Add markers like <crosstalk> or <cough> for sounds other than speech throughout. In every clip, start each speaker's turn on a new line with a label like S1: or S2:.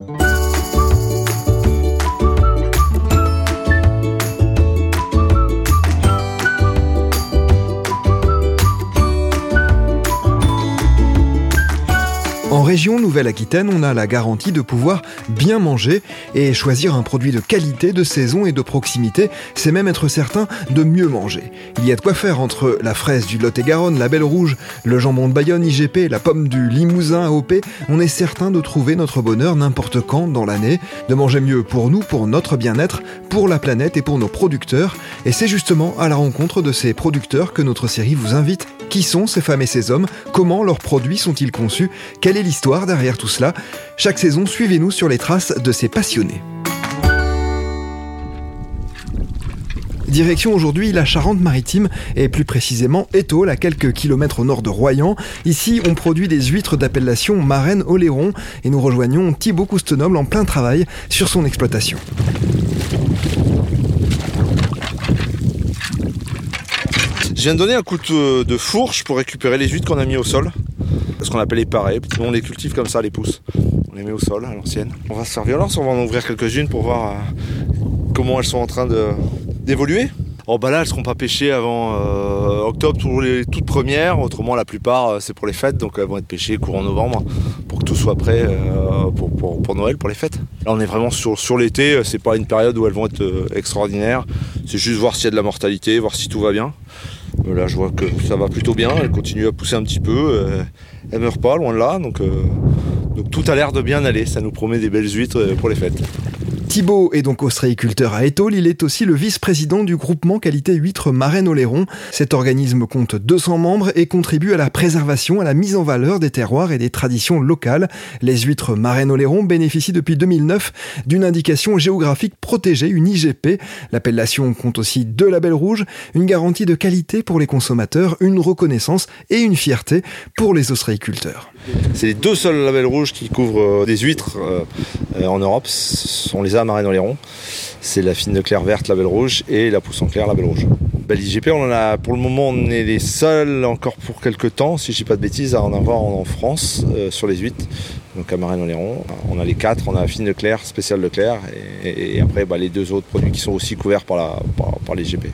S1: En région Nouvelle-Aquitaine, on a la garantie de pouvoir bien manger et choisir un produit de qualité, de saison et de proximité, c'est même être certain de mieux manger. Il y a de quoi faire entre la fraise du Lot-et-Garonne, la Belle Rouge, le jambon de Bayonne IGP, la pomme du Limousin AOP, on est certain de trouver notre bonheur n'importe quand dans l'année, de manger mieux pour nous, pour notre bien-être, pour la planète et pour nos producteurs. Et c'est justement à la rencontre de ces producteurs que notre série vous invite. Qui sont ces femmes et ces hommes? Comment leurs produits sont-ils conçus? Quelle est derrière tout cela Chaque saison, suivez-nous sur les traces de ces passionnés. Direction aujourd'hui la Charente-Maritime et plus précisément Étole, à quelques kilomètres au nord de Royan. Ici, on produit des huîtres d'appellation marraine oléron et nous rejoignons Thibaut Coustenoble en plein travail sur son exploitation.
S2: Je viens de donner un coup de, fourche pour récupérer les huîtres qu'on a mis au sol. Ce qu'on appelle les parés. On les cultive comme ça, les pousses. On les met au sol à l'ancienne. On va se faire violence, on va en ouvrir quelques-unes pour voir euh, comment elles sont en train d'évoluer. Oh bah là elles seront pas pêchées avant euh, octobre pour les toutes premières, autrement la plupart euh, c'est pour les fêtes donc elles vont être pêchées courant novembre pour que tout soit prêt pour, Noël, pour les fêtes. Là on est vraiment sur, sur l'été, c'est pas une période où elles vont être extraordinaires, c'est juste voir s'il y a de la mortalité, voir si tout va bien. Là, je vois que ça va plutôt bien. Elle continue à pousser un petit peu. Euh, elle meurt pas, loin de là. Donc, euh, donc tout a l'air de bien aller. Ça nous promet des belles huîtres pour les fêtes.
S1: Thibaut est donc ostréiculteur à Étole, il est aussi le vice-président du groupement qualité huître marraine oléron. Cet organisme compte 200 membres et contribue à la préservation, à la mise en valeur des terroirs et des traditions locales. Les huîtres marraine oléron bénéficient depuis 2009 d'une indication géographique protégée, une IGP. L'appellation compte aussi deux labels rouges, une garantie de qualité pour les consommateurs, une reconnaissance et une fierté pour les ostréiculteurs.
S2: C'est les deux seuls labels rouges qui couvrent euh, des huîtres euh, en Europe, sont les Marraine Oléron. C'est la fine de clair verte, label rouge, et la pousse en clair, label rouge. Bah, L'IGP, on a, pour le moment, on est les seuls encore pour quelques temps, si je dis pas de bêtises, à en avoir en, France euh, sur les huîtres. Donc à Marraine Oléron, on a les quatre, on a la fine de clair, spéciale de clair, et, après bah, les deux autres produits qui sont aussi couverts par, la, par l'IGP.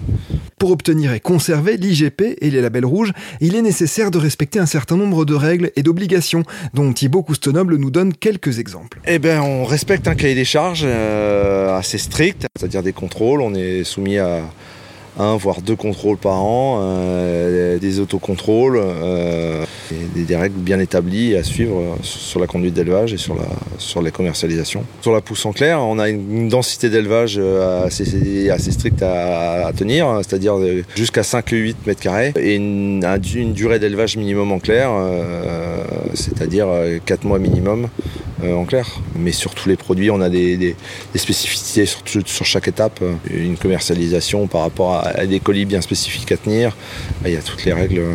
S1: Pour obtenir et conserver l'IGP et les labels rouges, il est nécessaire de respecter un certain nombre de règles et d'obligations, dont Thibaut Coustenoble nous donne quelques exemples.
S2: Eh bien, on respecte un cahier des charges euh, assez strict, c'est-à-dire des contrôles. On est soumis à un voire deux contrôles par an, euh, des autocontrôles, euh, des, règles bien établies à suivre sur la conduite d'élevage et sur la, sur les commercialisations. Sur la pousse en clair, on a une, densité d'élevage assez, assez stricte à, tenir, c'est-à-dire jusqu'à 5-8 mètres carrés, et une, durée d'élevage minimum en clair, euh, c'est-à-dire 4 mois minimum. en clair. Mais sur tous les produits, on a des, spécificités sur, chaque étape. Une commercialisation par rapport à des colis bien spécifiques à tenir. Il y a toutes les règles euh,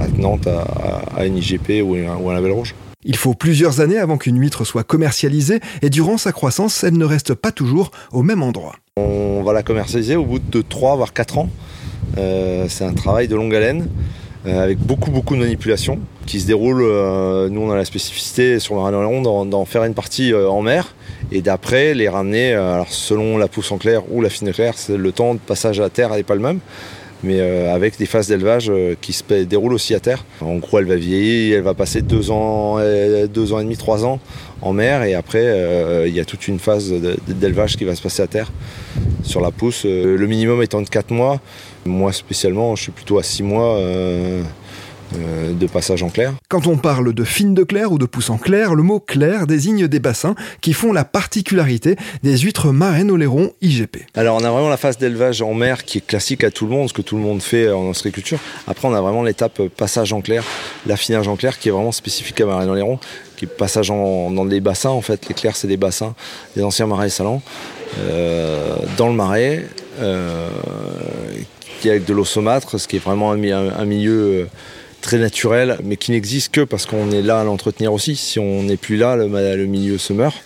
S2: à, une IGP ou à un label rouge.
S1: Il faut plusieurs années avant qu'une huître soit commercialisée et durant sa croissance, elle ne reste pas toujours au même endroit.
S2: On va la commercialiser au bout de 3 voire 4 ans. Euh, c'est un travail de longue haleine euh, avec beaucoup beaucoup de manipulations qui se déroulent. nous on a la spécificité sur le Rhône d'en faire une partie en mer et d'après les ramener, euh, alors selon la pousse en clair ou la fine claire, le temps de passage à terre n'est pas le même, mais euh, avec des phases d'élevage euh, qui se déroulent aussi à terre. En gros, elle va vieillir, elle va passer deux ans, deux ans et demi, trois ans en mer, et après, il y a toute une phase d'élevage qui va se passer à terre sur la pousse. le minimum étant de quatre mois. Moi spécialement, je suis plutôt à six mois. Euh, de passage en clair.
S1: Quand on parle de fine de clair ou de pousse en clair, le mot clair désigne des bassins qui font la particularité des huîtres marraines oléron IGP.
S2: Alors on a vraiment la phase d'élevage en mer qui est classique à tout le monde, ce que tout le monde fait en ostréiculture. Après on a vraiment l'étape passage en clair, l'affinage en clair qui est vraiment spécifique à marraine oléron, qui est passage dans des bassins en fait. Les clairs c'est des bassins des anciens marais salants euh, dans le marais. Euh, qui est avec de l'eau saumâtre, ce qui est vraiment un milieu très naturel, mais qui n'existe que parce qu'on est là à l'entretenir aussi. Si on n'est plus là, le, milieu se meurt.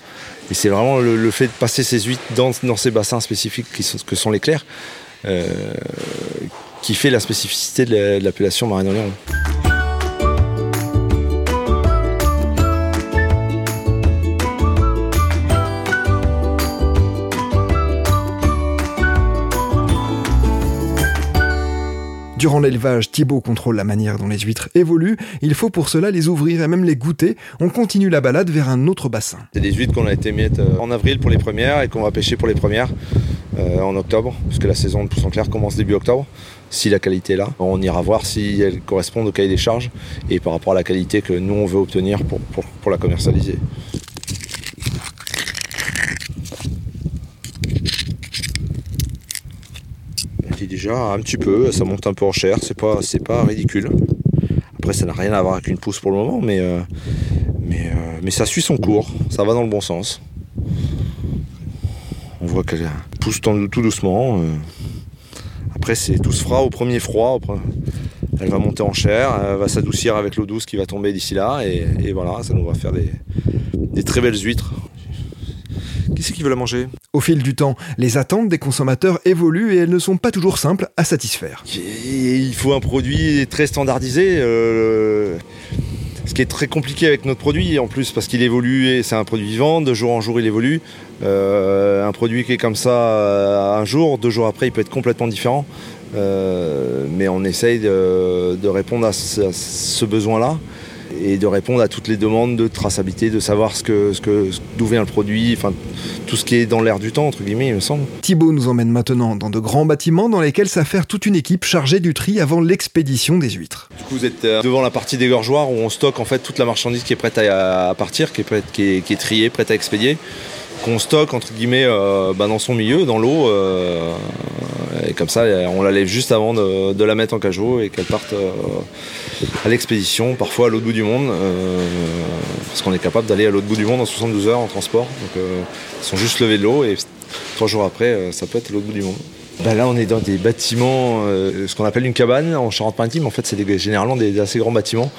S2: Et c'est vraiment le, fait de passer ces huîtres dans, ces bassins spécifiques que sont les clairs euh, qui fait la spécificité de l'appellation marine
S1: Durant l'élevage, Thibaut contrôle la manière dont les huîtres évoluent. Il faut pour cela les ouvrir et même les goûter. On continue la balade vers un autre bassin.
S2: C'est des huîtres qu'on a été mises euh, en avril pour les premières et qu'on va pêcher pour les premières euh, en octobre, puisque la saison de pousson clair commence début octobre. Si la qualité est là, on ira voir si elles correspondent au cahier des charges et par rapport à la qualité que nous on veut obtenir pour la commercialiser. Un petit peu, ça monte un peu en chair, c'est pas, c'est pas ridicule. Après, ça n'a rien à voir avec une pousse pour le moment, mais, euh, mais, euh, mais ça suit son cours, ça va dans le bon sens. On voit qu'elle pousse tout doucement. Euh. Après, c'est tout se fera au premier froid. elle va monter en chair, elle va s'adoucir avec l'eau douce qui va tomber d'ici là, et, voilà, ça nous va faire des très belles huîtres. Qui c'est qui veut la manger?
S1: Au fil du temps, les attentes des consommateurs évoluent et elles ne sont pas toujours simples à satisfaire.
S2: Il faut un produit très standardisé. Euh, ce qui est très compliqué avec notre produit en plus parce qu'il évolue et c'est un produit vivant, de jour en jour il évolue. Euh, un produit qui est comme ça euh, un jour, deux jours après il peut être complètement différent. mais on essaye de, répondre à ce besoin-là et de répondre à toutes les demandes de traçabilité, de savoir ce que, ce que, d'où vient le produit, enfin tout ce qui est dans l'air du temps, entre guillemets, il me semble.
S1: Thibaut nous emmène maintenant dans de grands bâtiments dans lesquels s'affaire toute une équipe chargée du tri avant l'expédition des huîtres.
S2: Du coup, vous êtes euh, devant la partie dégorgeoir où on stocke en fait toute la marchandise qui est prête à, partir, qui est, prête, qui est, triée, prête à expédier qu'on stocke entre guillemets euh, bah, dans son milieu, dans l'eau, euh, et comme ça on la lève juste avant de, la mettre en cajot et qu'elle parte à l'expédition, parfois à l'autre bout du monde, euh, parce qu'on est capable d'aller à l'autre bout du monde en 72 heures en transport. Donc euh, ils sont juste levés de l'eau et trois jours après, euh, ça peut être l'autre bout du monde. Bah là, on est dans des bâtiments, ce qu'on appelle une cabane en Charente-Maritime. En fait, c'est généralement des, assez grands bâtiments.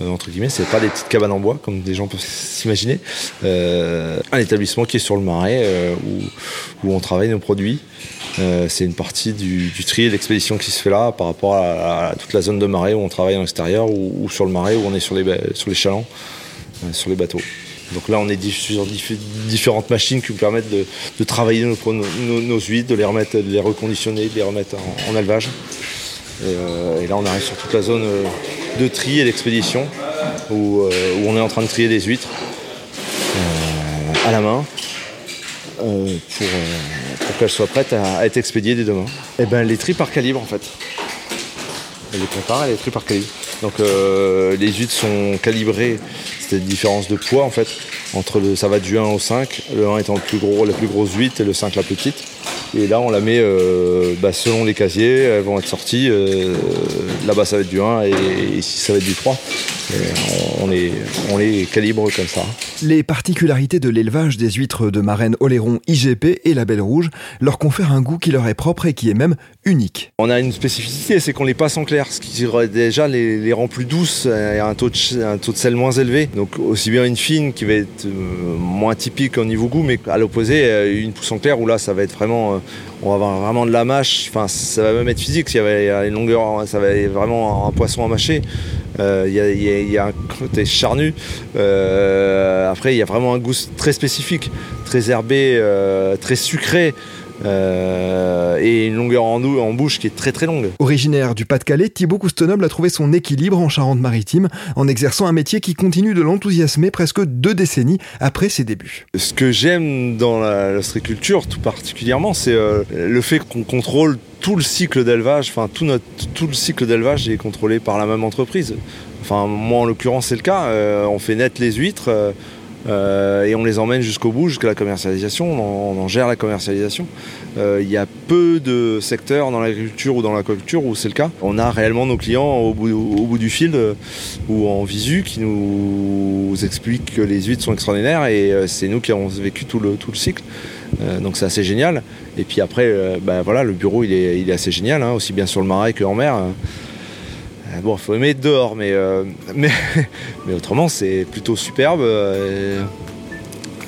S2: Entre guillemets, c'est pas des petites cabanes en bois comme des gens peuvent s'imaginer. un établissement qui est sur le marais où, on travaille nos produits. Euh, c'est une partie du, tri et de l'expédition qui se fait là par rapport à, toute la zone de marée où on travaille en extérieur ou, sur le marais où on est sur les, sur les chalands, euh, sur les bateaux. Donc là, on est sur différentes machines qui nous permettent de, travailler nos, nos, huîtres, de les remettre, de les reconditionner, de les remettre en, élevage. Euh, et, là, on arrive sur toute la zone de tri et d'expédition où, on est en train de trier des huîtres à la main pour, pour qu'elle soit prête à, être expédiée dès demain. Et eh ben les tri par calibre en fait. Elle les prépare, elle les tri par calibre. Donc euh, les huîtres sont calibrées, c'est une différence de poids en fait. Entre le, ça va du 1 au 5, le 1 étant le plus gros, la plus grosse huître et le 5 la plus petite. Et là on la met euh, bah, selon les casiers, elles vont être sorties. Euh, là-bas ça va être du 1 et, ici ça va être du 3. On, les, on les calibre comme ça.
S1: Les particularités de l'élevage des huîtres de marraine Oléron IGP et la Belle Rouge leur confèrent un goût qui leur est propre et qui est même unique.
S2: On a une spécificité, c'est qu'on les passe en clair, ce qui déjà les, rend plus douces et un taux, de, un taux de sel moins élevé. Donc aussi bien une fine qui va être euh, moins typique au niveau goût, mais à l'opposé, euh, une pousse en clair où là ça va être vraiment, euh, on va avoir vraiment de la mâche, enfin ça va même être physique, il y a une longueur, ça va être vraiment un poisson à mâcher. Il y, a un côté charnu. après, il y a vraiment un goût très spécifique, très herbé, très sucré. Euh, et une longueur en, en, bouche qui est très très longue.
S1: Originaire du Pas-de-Calais, Thibaut Coustenoble a trouvé son équilibre en Charente-Maritime en exerçant un métier qui continue de l'enthousiasmer presque deux décennies après ses débuts.
S2: Ce que j'aime dans l'ostréiculture tout particulièrement, c'est euh, le fait qu'on contrôle tout le cycle d'élevage, enfin tout, notre, tout le cycle d'élevage est contrôlé par la même entreprise. Enfin moi en l'occurrence c'est le cas, euh, on fait naître les huîtres. Euh, et on les emmène jusqu'au bout, jusqu'à la commercialisation, on en, gère la commercialisation. Euh, il y a peu de secteurs dans l'agriculture ou dans l'aquaculture où c'est le cas. On a réellement nos clients au bout, du fil euh, ou en visu qui nous expliquent que les huîtres sont extraordinaires et c'est nous qui avons vécu tout le, cycle. donc c'est assez génial. Et puis après, ben voilà, le bureau il est, il est assez génial, hein, aussi bien sur le marais qu'en mer. Euh, bon, il faut aimer dehors, mais, euh, <laughs> mais, autrement, c'est plutôt superbe. Euh,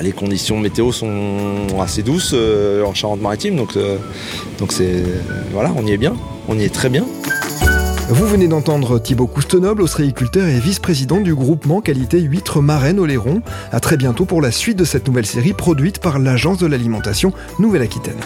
S2: les conditions météo sont assez douces en Charente-Maritime, donc donc c'est voilà, on y est bien, on y est très bien.
S1: Vous venez d'entendre Thibaut Coustenoble, ostréiculteur et vice-président du groupement qualité huître marraine Oléron. À très bientôt pour la suite de cette nouvelle série produite par l'Agence de l'alimentation Nouvelle-Aquitaine.